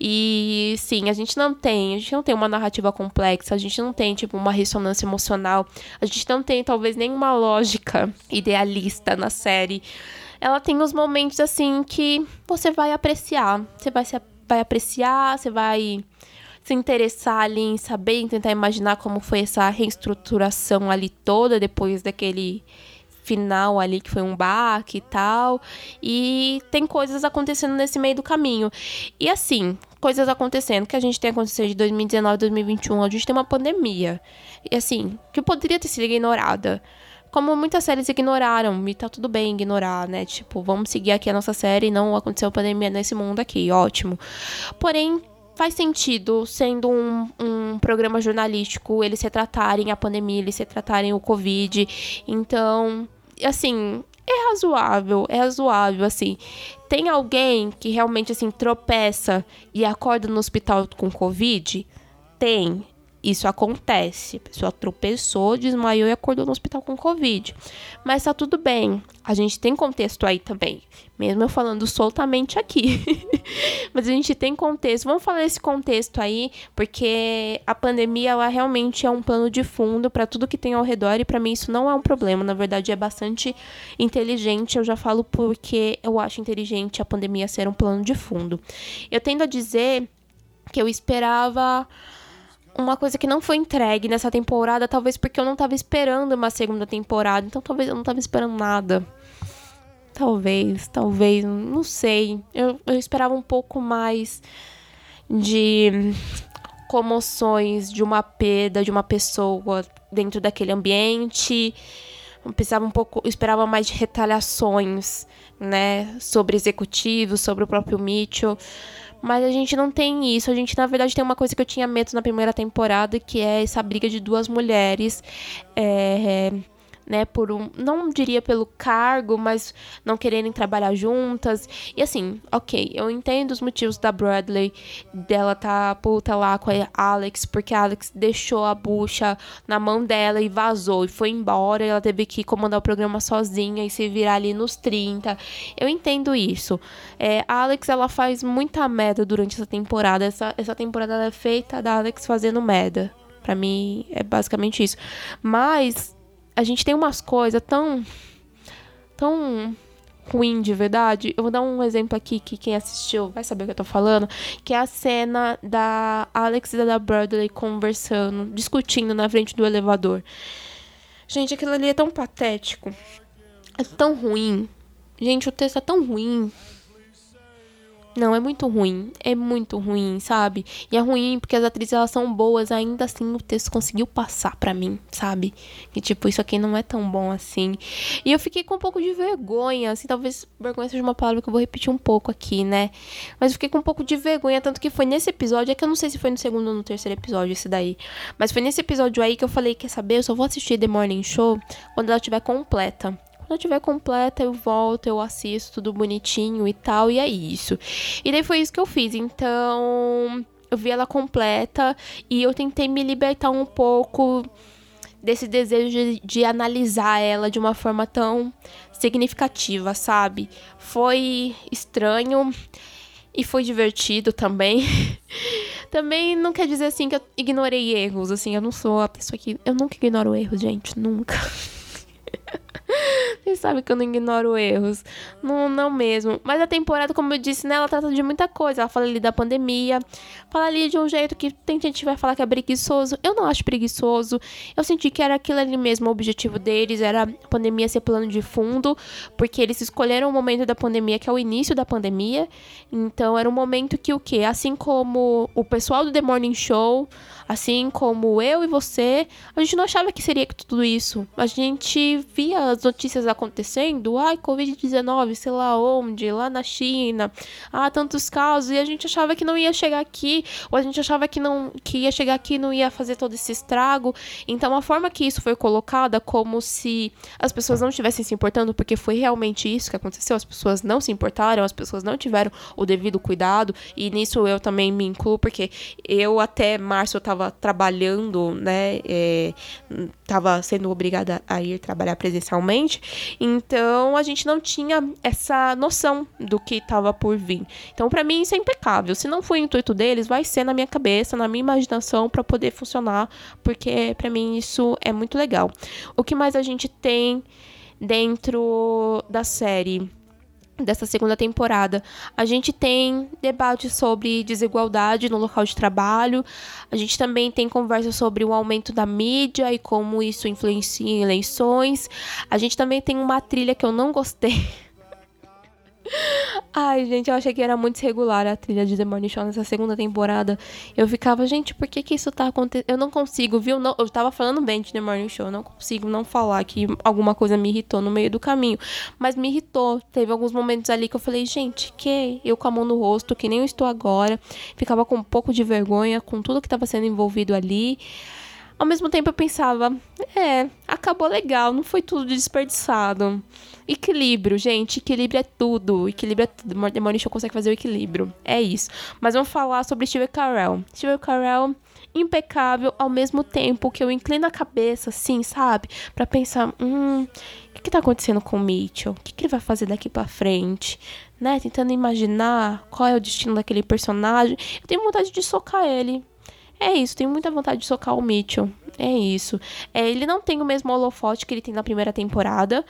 E sim, a gente não tem, a gente não tem uma narrativa complexa, a gente não tem tipo uma ressonância emocional, a gente não tem talvez nenhuma lógica idealista na série ela tem os momentos assim que você vai apreciar. Você vai, se, vai apreciar, você vai se interessar ali em saber, em tentar imaginar como foi essa reestruturação ali toda depois daquele final ali que foi um baque e tal. E tem coisas acontecendo nesse meio do caminho. E assim, coisas acontecendo que a gente tem acontecido de 2019 a 2021, a gente tem uma pandemia. E assim, que poderia ter sido ignorada como muitas séries ignoraram, e tá tudo bem ignorar, né? Tipo, vamos seguir aqui a nossa série e não aconteceu pandemia nesse mundo aqui, ótimo. Porém, faz sentido, sendo um, um programa jornalístico, eles retratarem a pandemia, eles retratarem o Covid. Então, assim, é razoável, é razoável, assim. Tem alguém que realmente, assim, tropeça e acorda no hospital com Covid? Tem. Isso acontece. A pessoa tropeçou, desmaiou e acordou no hospital com Covid. Mas tá tudo bem. A gente tem contexto aí também. Mesmo eu falando soltamente aqui. Mas a gente tem contexto. Vamos falar desse contexto aí, porque a pandemia ela realmente é um plano de fundo para tudo que tem ao redor e para mim isso não é um problema. Na verdade, é bastante inteligente. Eu já falo porque eu acho inteligente a pandemia ser um plano de fundo. Eu tendo a dizer que eu esperava uma coisa que não foi entregue nessa temporada, talvez porque eu não tava esperando uma segunda temporada, então talvez eu não tava esperando nada. Talvez, talvez, não sei. Eu, eu esperava um pouco mais de comoções, de uma perda de uma pessoa dentro daquele ambiente. Eu pensava um pouco, esperava mais de retaliações, né, sobre executivos, sobre o próprio Mitchell. Mas a gente não tem isso. A gente, na verdade, tem uma coisa que eu tinha medo na primeira temporada, que é essa briga de duas mulheres. É, né, por um, não diria pelo cargo, mas não quererem trabalhar juntas. E assim, OK, eu entendo os motivos da Bradley dela tá puta lá com a Alex, porque a Alex deixou a bucha na mão dela e vazou e foi embora, e ela teve que comandar o programa sozinha e se virar ali nos 30. Eu entendo isso. É, a Alex ela faz muita merda durante essa temporada. Essa, essa temporada é feita da Alex fazendo merda. Para mim é basicamente isso. Mas a gente tem umas coisas tão. tão ruim de verdade. Eu vou dar um exemplo aqui que quem assistiu vai saber o que eu tô falando, que é a cena da Alex e da Bradley conversando, discutindo na frente do elevador. Gente, aquilo ali é tão patético. É tão ruim. Gente, o texto é tão ruim não, é muito ruim. É muito ruim, sabe? E é ruim porque as atrizes elas são boas, ainda assim o texto conseguiu passar para mim, sabe? Que tipo, isso aqui não é tão bom assim. E eu fiquei com um pouco de vergonha, assim, talvez vergonha seja uma palavra que eu vou repetir um pouco aqui, né? Mas eu fiquei com um pouco de vergonha, tanto que foi nesse episódio, é que eu não sei se foi no segundo ou no terceiro episódio esse daí. Mas foi nesse episódio aí que eu falei, quer saber? Eu só vou assistir The Morning Show quando ela estiver completa. Quando tiver completa, eu volto, eu assisto tudo bonitinho e tal, e é isso. E daí foi isso que eu fiz. Então, eu vi ela completa e eu tentei me libertar um pouco desse desejo de, de, analisar ela de uma forma tão significativa, sabe? Foi estranho e foi divertido também. também não quer dizer assim que eu ignorei erros, assim, eu não sou a pessoa que eu nunca ignoro erros, gente, nunca. Vocês sabem que eu não ignoro erros. Não, não mesmo. Mas a temporada, como eu disse, né, ela trata de muita coisa. Ela fala ali da pandemia. Fala ali de um jeito que tem gente que vai falar que é preguiçoso. Eu não acho preguiçoso. Eu senti que era aquilo ali mesmo o objetivo deles. Era a pandemia ser plano de fundo. Porque eles escolheram o momento da pandemia, que é o início da pandemia. Então era um momento que o quê? Assim como o pessoal do The Morning Show Assim como eu e você, a gente não achava que seria tudo isso. A gente via as notícias acontecendo, ai, Covid-19, sei lá onde, lá na China, ah, tantos casos, e a gente achava que não ia chegar aqui, ou a gente achava que não que ia chegar aqui e não ia fazer todo esse estrago. Então a forma que isso foi colocada como se as pessoas não estivessem se importando, porque foi realmente isso que aconteceu, as pessoas não se importaram, as pessoas não tiveram o devido cuidado, e nisso eu também me incluo, porque eu até março eu tava estava trabalhando, né? É, sendo obrigada a ir trabalhar presencialmente. Então a gente não tinha essa noção do que estava por vir. Então, para mim, isso é impecável. Se não for o intuito deles, vai ser na minha cabeça, na minha imaginação, para poder funcionar, porque para mim isso é muito legal. O que mais a gente tem dentro da série? Dessa segunda temporada. A gente tem debate sobre desigualdade no local de trabalho. A gente também tem conversa sobre o aumento da mídia e como isso influencia em eleições. A gente também tem uma trilha que eu não gostei. Ai, gente, eu achei que era muito irregular a trilha de The Morning Show nessa segunda temporada. Eu ficava, gente, por que que isso tá acontecendo? Eu não consigo, viu? Não, eu tava falando bem de The Morning Show, eu não consigo não falar que alguma coisa me irritou no meio do caminho. Mas me irritou. Teve alguns momentos ali que eu falei, gente, que? Eu com a mão no rosto, que nem eu estou agora. Ficava com um pouco de vergonha com tudo que tava sendo envolvido ali. Ao mesmo tempo eu pensava, é, acabou legal, não foi tudo desperdiçado. Equilíbrio, gente, equilíbrio é tudo. Equilíbrio é tudo. Morning Show consegue fazer o equilíbrio. É isso. Mas vamos falar sobre Steve Carell. Steve Carell impecável ao mesmo tempo que eu inclino a cabeça, assim, sabe? para pensar, hum, o que, que tá acontecendo com o Mitchell? O que, que ele vai fazer daqui para frente? Né? Tentando imaginar qual é o destino daquele personagem. Eu tenho vontade de socar ele. É isso, tenho muita vontade de socar o Mitchell. É isso. É, ele não tem o mesmo holofote que ele tem na primeira temporada,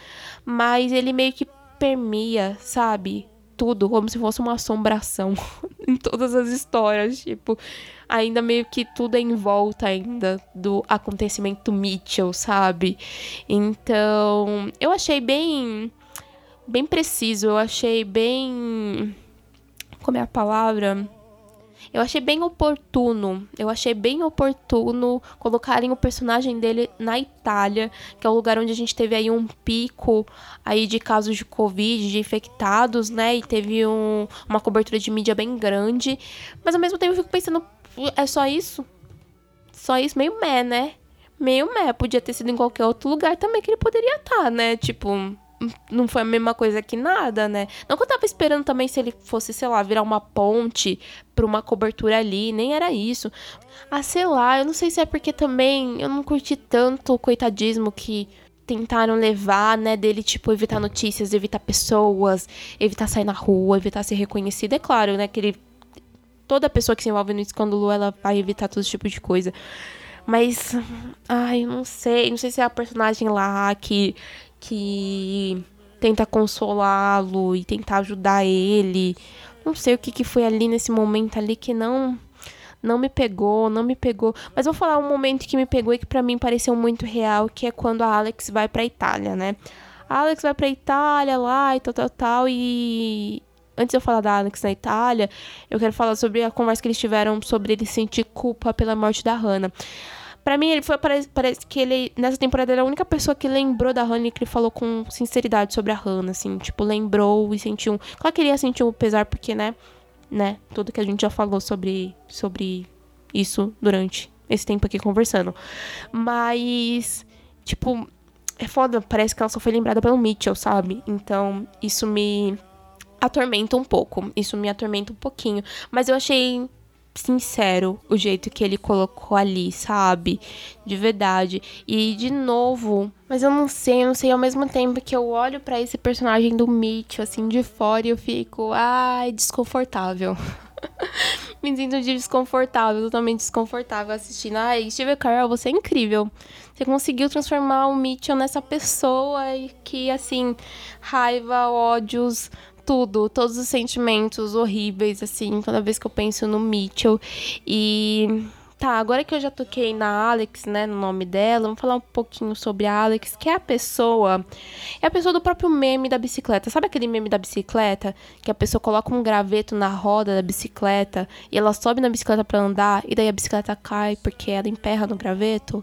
mas ele meio que permeia, sabe? Tudo, como se fosse uma assombração em todas as histórias. Tipo, ainda meio que tudo é em volta ainda do acontecimento Mitchell, sabe? Então, eu achei bem. bem preciso, eu achei bem. Como é a palavra? Eu achei bem oportuno, eu achei bem oportuno colocarem o personagem dele na Itália, que é o lugar onde a gente teve aí um pico aí de casos de Covid, de infectados, né? E teve um, uma cobertura de mídia bem grande. Mas ao mesmo tempo eu fico pensando, é só isso? Só isso? Meio meh, né? meio meh. Podia ter sido em qualquer outro lugar também que ele poderia estar, tá, né? Tipo, não foi a mesma coisa que nada, né? Não que eu tava esperando também se ele fosse, sei lá, virar uma ponte pra uma cobertura ali, nem era isso. Ah, sei lá, eu não sei se é porque também eu não curti tanto o coitadismo que tentaram levar, né, dele, tipo, evitar notícias, evitar pessoas, evitar sair na rua, evitar ser reconhecido. É claro, né, que ele... Toda pessoa que se envolve no escândalo, ela vai evitar todo tipo de coisa. Mas, ai, não sei, não sei se é a personagem lá que que tenta consolá-lo e tentar ajudar ele. Não sei o que, que foi ali nesse momento ali que não não me pegou, não me pegou. Mas vou falar um momento que me pegou e que para mim pareceu muito real, que é quando a Alex vai pra Itália, né? A Alex vai pra Itália lá e tal, tal, tal. E antes de eu falar da Alex na Itália, eu quero falar sobre a conversa que eles tiveram sobre ele sentir culpa pela morte da Hannah. Pra mim, ele foi. Parece, parece que ele, nessa temporada, era a única pessoa que lembrou da Hannah e que falou com sinceridade sobre a Hannah, assim. Tipo, lembrou e sentiu. Claro que ele ia sentir um pesar, porque, né? Né? Tudo que a gente já falou sobre, sobre isso durante esse tempo aqui conversando. Mas. Tipo. É foda, parece que ela só foi lembrada pelo Mitchell, sabe? Então, isso me atormenta um pouco. Isso me atormenta um pouquinho. Mas eu achei sincero o jeito que ele colocou ali, sabe? De verdade. E de novo, mas eu não sei, eu não sei ao mesmo tempo que eu olho para esse personagem do Mitch assim de fora e eu fico, ai, desconfortável. Me sinto desconfortável, totalmente desconfortável assistindo. Ai, Steve Carell, você é incrível. Você conseguiu transformar o Mitchell nessa pessoa que, assim, raiva, ódios, tudo, todos os sentimentos horríveis, assim, toda vez que eu penso no Mitchell. E. Tá, agora que eu já toquei na Alex, né, no nome dela, vamos falar um pouquinho sobre a Alex, que é a pessoa. É a pessoa do próprio meme da bicicleta. Sabe aquele meme da bicicleta? Que a pessoa coloca um graveto na roda da bicicleta e ela sobe na bicicleta para andar e daí a bicicleta cai porque ela emperra no graveto?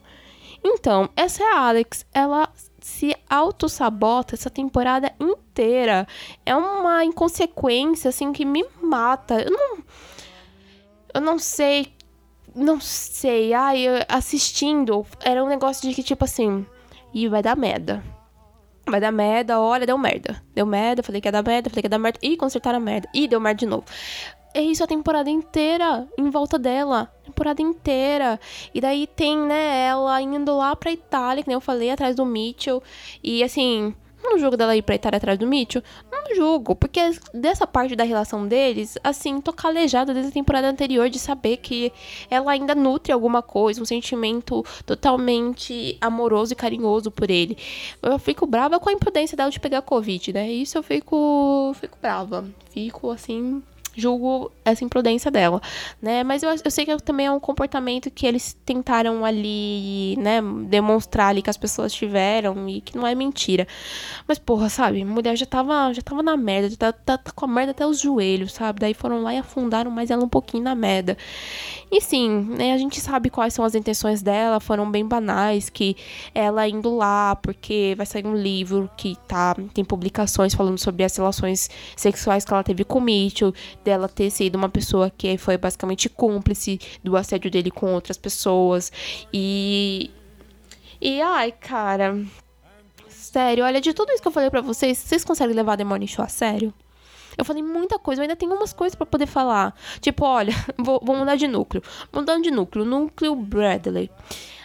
Então, essa é a Alex. Ela se auto-sabota essa temporada inteira. É uma inconsequência, assim, que me mata. Eu não. Eu não sei. Não sei. Ai, assistindo, era um negócio de que, tipo assim. E vai dar merda. Vai dar merda, olha, deu merda. Deu merda, falei que ia dar merda, falei que ia dar merda. E consertaram a merda. E deu merda de novo é isso a temporada inteira em volta dela. Temporada inteira. E daí tem, né, ela indo lá pra Itália, que nem eu falei, atrás do Mitchell. E assim, não julgo dela ir pra Itália atrás do Mitchell. Não julgo, porque dessa parte da relação deles, assim, tô calejada desde a temporada anterior de saber que ela ainda nutre alguma coisa, um sentimento totalmente amoroso e carinhoso por ele. Eu fico brava com a imprudência dela de pegar Covid, né? Isso eu fico, fico brava. Fico, assim, julgo essa imprudência dela, né? Mas eu, eu sei que também é um comportamento que eles tentaram ali, né, demonstrar ali que as pessoas tiveram e que não é mentira. Mas, porra, sabe, mulher já tava, já tava na merda, já tá, tá, tá com a merda até os joelhos, sabe? Daí foram lá e afundaram mais ela um pouquinho na merda. E sim, né, a gente sabe quais são as intenções dela, foram bem banais, que ela indo lá porque vai sair um livro que tá, tem publicações falando sobre as relações sexuais que ela teve com o Mitchell, dela ter sido uma pessoa que foi basicamente cúmplice do assédio dele com outras pessoas. E. E ai, cara. Sério, olha, de tudo isso que eu falei para vocês, vocês conseguem levar Morning Show a sério? Eu falei muita coisa, eu ainda tenho umas coisas para poder falar. Tipo, olha, vou, vou mudar de núcleo. Mudando de núcleo, núcleo Bradley.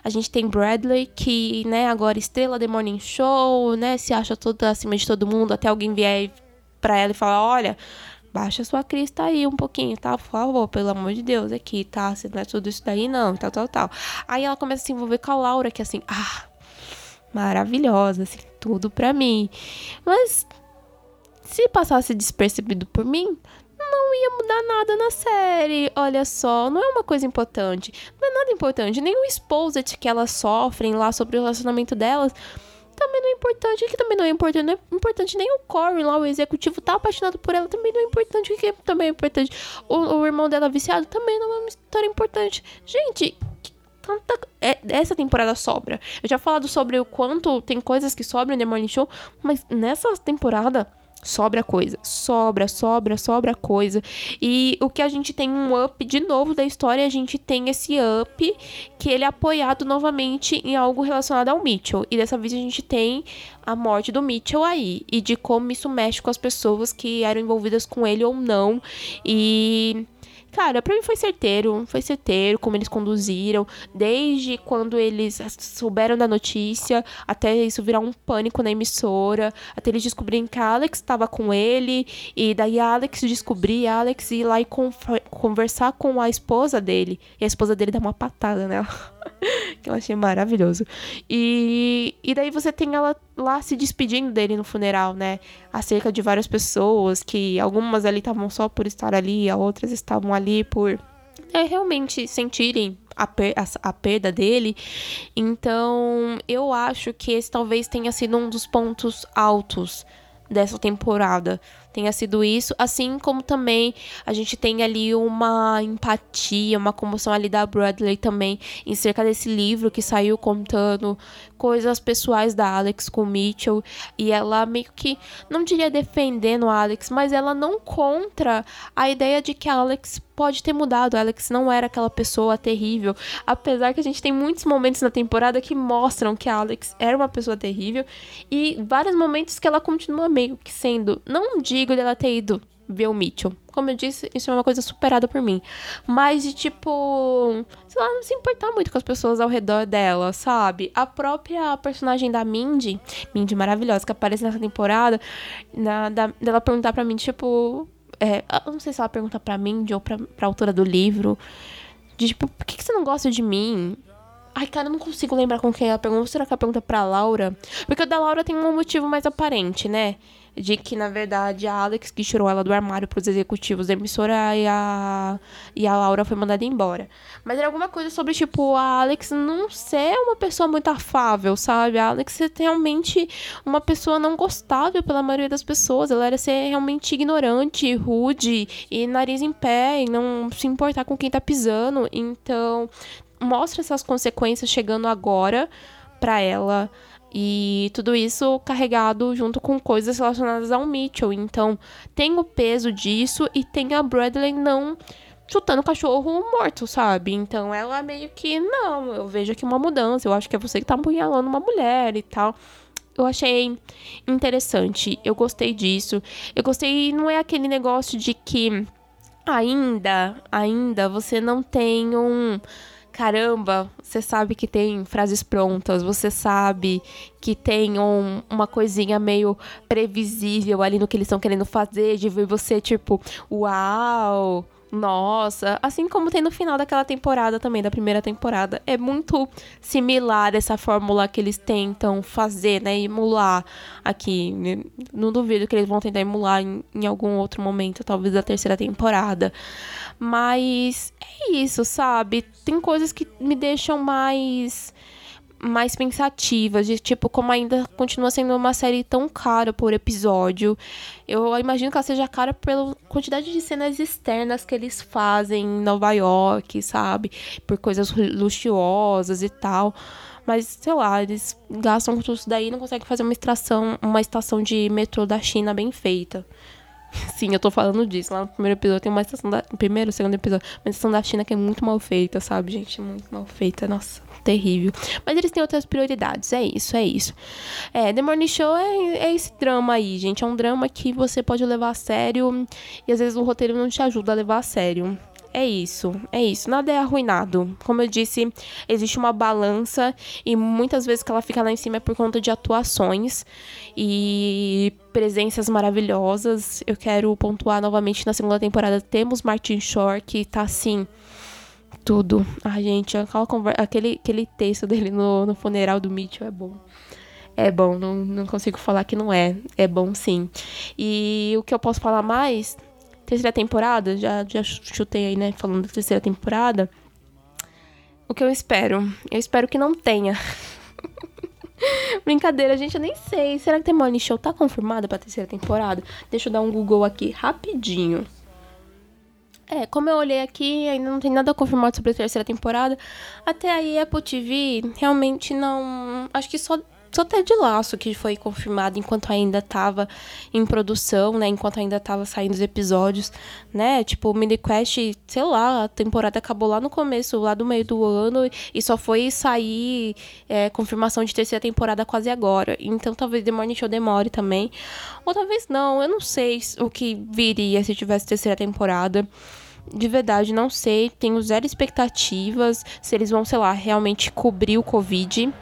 A gente tem Bradley, que, né, agora estrela The Morning Show, né, se acha toda acima de todo mundo, até alguém vier pra ela e falar, olha, baixa sua crista aí um pouquinho, tá? Por favor, pelo amor de Deus, aqui, tá? Você não é tudo isso daí, não, tal, tal, tal. Aí ela começa a se envolver com a Laura, que é assim, ah, maravilhosa, assim, tudo pra mim. Mas se passasse despercebido por mim, não ia mudar nada na série. Olha só, não é uma coisa importante. Não é nada importante. Nem o exposit que elas sofrem lá sobre o relacionamento delas também não é importante. O que também não é importante? Não é importante nem o Corey lá, o executivo, tá apaixonado por ela, também não é importante. O que também é importante? O, o irmão dela viciado também não é uma história importante. Gente, tanta. É, essa temporada sobra. Eu já falado sobre o quanto tem coisas que sobram no The Morning Show, mas nessa temporada sobra coisa, sobra, sobra, sobra coisa. E o que a gente tem um up de novo da história, a gente tem esse up que ele é apoiado novamente em algo relacionado ao Mitchell. E dessa vez a gente tem a morte do Mitchell aí e de como isso mexe com as pessoas que eram envolvidas com ele ou não. E Cara, pra mim foi certeiro, foi certeiro como eles conduziram, desde quando eles souberam da notícia, até isso virar um pânico na emissora, até eles descobrirem que a Alex estava com ele, e daí a Alex descobrir, a Alex ir lá e conversar com a esposa dele, e a esposa dele dá uma patada nela. que eu achei maravilhoso. E, e daí você tem ela lá se despedindo dele no funeral, né? Acerca de várias pessoas, que algumas ali estavam só por estar ali, outras estavam ali por é, realmente sentirem a, per a, a, perda dele. Então, eu acho que esse talvez tenha sido um dos pontos altos dessa temporada tenha sido isso, assim como também a gente tem ali uma empatia, uma comoção ali da Bradley também em cerca desse livro que saiu contando coisas pessoais da Alex com Mitchell. E ela meio que não diria defendendo a Alex, mas ela não contra a ideia de que a Alex pode ter mudado. A Alex não era aquela pessoa terrível, apesar que a gente tem muitos momentos na temporada que mostram que a Alex era uma pessoa terrível. E vários momentos que ela continua meio que sendo, não digo dela ter ido ver o Mitchell. Como eu disse, isso é uma coisa superada por mim. Mas de tipo, sei lá, não se importar muito com as pessoas ao redor dela, sabe? A própria personagem da Mindy, Mindy maravilhosa, que aparece nessa temporada, na, da, dela perguntar pra mim, tipo. É, eu não sei se ela pergunta pra Mindy ou pra, pra autora do livro. De tipo, por que, que você não gosta de mim? Ai, cara, eu não consigo lembrar com quem ela pergunta. Será que ela pergunta pra Laura? Porque o da Laura tem um motivo mais aparente, né? De que, na verdade, a Alex que tirou ela do armário para os executivos da emissora e a, e a Laura foi mandada embora. Mas era alguma coisa sobre, tipo, a Alex não ser uma pessoa muito afável, sabe? A Alex ser realmente uma pessoa não gostável pela maioria das pessoas. Ela era ser realmente ignorante, rude e nariz em pé e não se importar com quem tá pisando. Então, mostra essas consequências chegando agora para ela e tudo isso carregado junto com coisas relacionadas ao Mitchell. Então, tem o peso disso e tem a Bradley não chutando o cachorro morto, sabe? Então, ela meio que, não, eu vejo aqui uma mudança. Eu acho que é você que tá apunhalando uma mulher e tal. Eu achei interessante. Eu gostei disso. Eu gostei, não é aquele negócio de que ainda, ainda você não tem um caramba, você sabe que tem frases prontas, você sabe que tem um, uma coisinha meio previsível ali no que eles estão querendo fazer, de ver você tipo, uau, nossa, assim como tem no final daquela temporada também, da primeira temporada. É muito similar essa fórmula que eles tentam fazer, né? Emular aqui. Não duvido que eles vão tentar emular em, em algum outro momento, talvez da terceira temporada. Mas é isso, sabe? Tem coisas que me deixam mais mais pensativas, de tipo, como ainda continua sendo uma série tão cara por episódio. Eu imagino que ela seja cara pela quantidade de cenas externas que eles fazem em Nova York, sabe? Por coisas luxuosas e tal. Mas, sei lá, eles gastam com tudo isso daí e não conseguem fazer uma estação, uma estação de metrô da China bem feita. Sim, eu tô falando disso. Lá no primeiro episódio tem uma estação da. Primeiro, segundo episódio, uma estação da China que é muito mal feita, sabe, gente? Muito mal feita. Nossa terrível. Mas eles têm outras prioridades, é isso, é isso. É, The Morning Show é, é esse drama aí, gente. É um drama que você pode levar a sério e às vezes o roteiro não te ajuda a levar a sério. É isso, é isso. Nada é arruinado. Como eu disse, existe uma balança e muitas vezes que ela fica lá em cima é por conta de atuações e presenças maravilhosas. Eu quero pontuar novamente na segunda temporada. Temos Martin Shore, que tá assim tudo. Ai, gente, aquele, aquele texto dele no, no funeral do Mitchell é bom. É bom, não, não consigo falar que não é. É bom sim. E o que eu posso falar mais? Terceira temporada, já, já chutei aí, né? Falando da terceira temporada. O que eu espero? Eu espero que não tenha. Brincadeira, gente, eu nem sei. Será que The Morning Show tá confirmada pra terceira temporada? Deixa eu dar um Google aqui rapidinho. É, como eu olhei aqui, ainda não tem nada confirmado sobre a terceira temporada. Até aí, Apple TV realmente não. Acho que só Só Ted Laço, que foi confirmado enquanto ainda tava em produção, né? Enquanto ainda tava saindo os episódios, né? Tipo, o Mini Quest, sei lá, a temporada acabou lá no começo, lá do meio do ano, e só foi sair é, confirmação de terceira temporada quase agora. Então talvez The Morning Show demore também. Ou talvez não, eu não sei o que viria se tivesse terceira temporada de verdade, não sei. Tenho zero expectativas se eles vão, sei lá, realmente cobrir o Covid.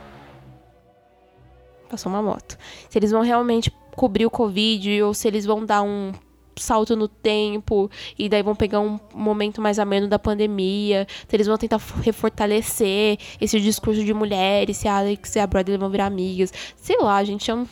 Passou uma moto. Se eles vão realmente cobrir o Covid ou se eles vão dar um salto no tempo e daí vão pegar um momento mais ameno da pandemia. Se eles vão tentar refortalecer esse discurso de mulheres, se a Alex e a Bradley vão virar amigas. Sei lá, gente, eu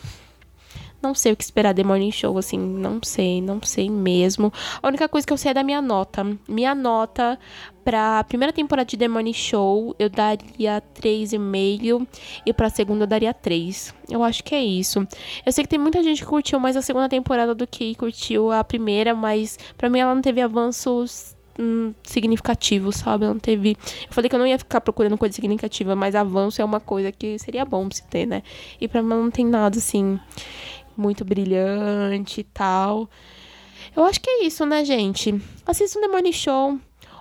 não sei o que esperar The Morning Show, assim, não sei, não sei mesmo. A única coisa que eu sei é da minha nota. Minha nota pra primeira temporada de The Morning Show eu daria 3,5 e pra segunda eu daria 3. Eu acho que é isso. Eu sei que tem muita gente que curtiu mais a segunda temporada do que curtiu a primeira, mas pra mim ela não teve avanços hum, significativo, sabe? Não teve. Eu falei que eu não ia ficar procurando coisa significativa, mas avanço é uma coisa que seria bom se ter, né? E pra mim não tem nada assim muito brilhante e tal. Eu acho que é isso, né, gente? Assista um Morning Show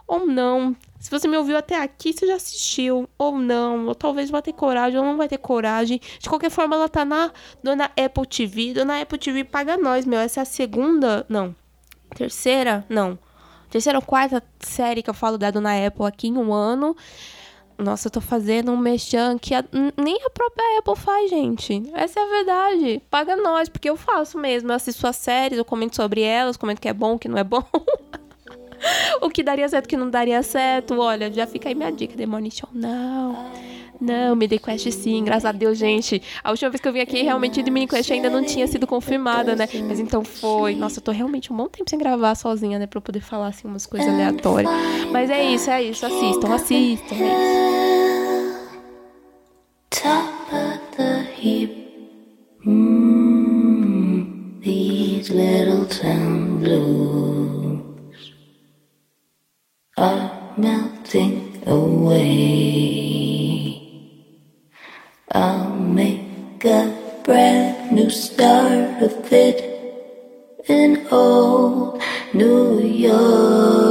ou não. Se você me ouviu até aqui, você já assistiu ou não. Ou talvez vai ter coragem ou não vai ter coragem. De qualquer forma, ela tá na Dona Apple TV. Dona Apple TV paga nós, meu. Essa é a segunda. Não. Terceira? Não. Terceira ou quarta série que eu falo da Dona Apple aqui em um ano. Nossa, eu tô fazendo um mexão que a, nem a própria Apple faz, gente. Essa é a verdade. Paga nós, porque eu faço mesmo. Eu assisto as séries, eu comento sobre elas, comento que é bom, que não é bom. o que daria certo, o que não daria certo. Olha, já fica aí minha dica, Show. Não. Não, Mini Quest sim, graças a Deus, gente. A última vez que eu vim aqui, realmente, o Mini Quest ainda não tinha sido confirmada, né? Mas então foi. Nossa, eu tô realmente um bom tempo sem gravar sozinha, né? Pra eu poder falar, assim, umas coisas aleatórias. Mas é isso, é isso. Assistam, assistam, é isso. Top of the. Mm, these little town blues are melting away. I'll make a brand new start of it in old New York.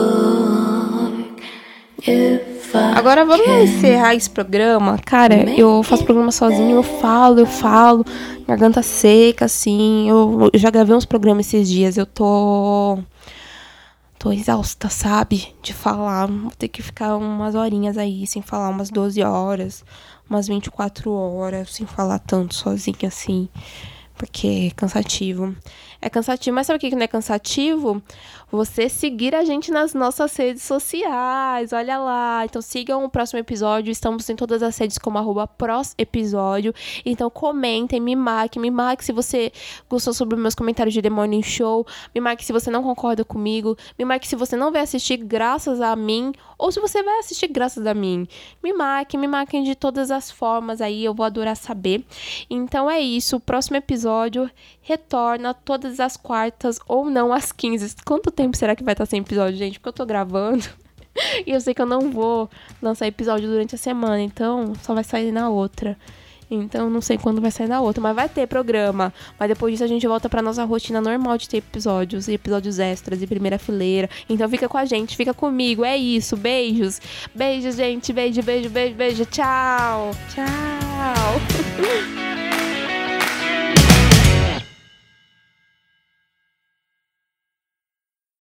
Agora vamos encerrar esse programa. Cara, eu faço programa sozinho, eu falo, eu falo, garganta seca, assim. Eu, eu já gravei uns programas esses dias, eu tô tô exausta, sabe? De falar. Vou ter que ficar umas horinhas aí sem falar, umas 12 horas umas 24 horas sem falar tanto sozinha assim, porque é cansativo. É cansativo, mas sabe o que não é cansativo? Você seguir a gente nas nossas redes sociais. Olha lá. Então sigam o próximo episódio. Estamos em todas as redes como arroba episódio. Então comentem, me marque, me marque se você gostou sobre meus comentários de The Morning Show. Me marque se você não concorda comigo. Me marque se você não vai assistir graças a mim. Ou se você vai assistir graças a mim. Me marque, me marquem de todas as formas aí. Eu vou adorar saber. Então é isso. O próximo episódio retorna todas as quartas ou não às 15. Quanto tempo será que vai estar sem episódio, gente? Porque eu tô gravando. e eu sei que eu não vou lançar episódio durante a semana, então só vai sair na outra. Então não sei quando vai sair na outra, mas vai ter programa. Mas depois disso a gente volta pra nossa rotina normal de ter episódios e episódios extras e primeira fileira. Então fica com a gente, fica comigo. É isso. Beijos. Beijos, gente. Beijo, beijo, beijo, beijo. Tchau. Tchau.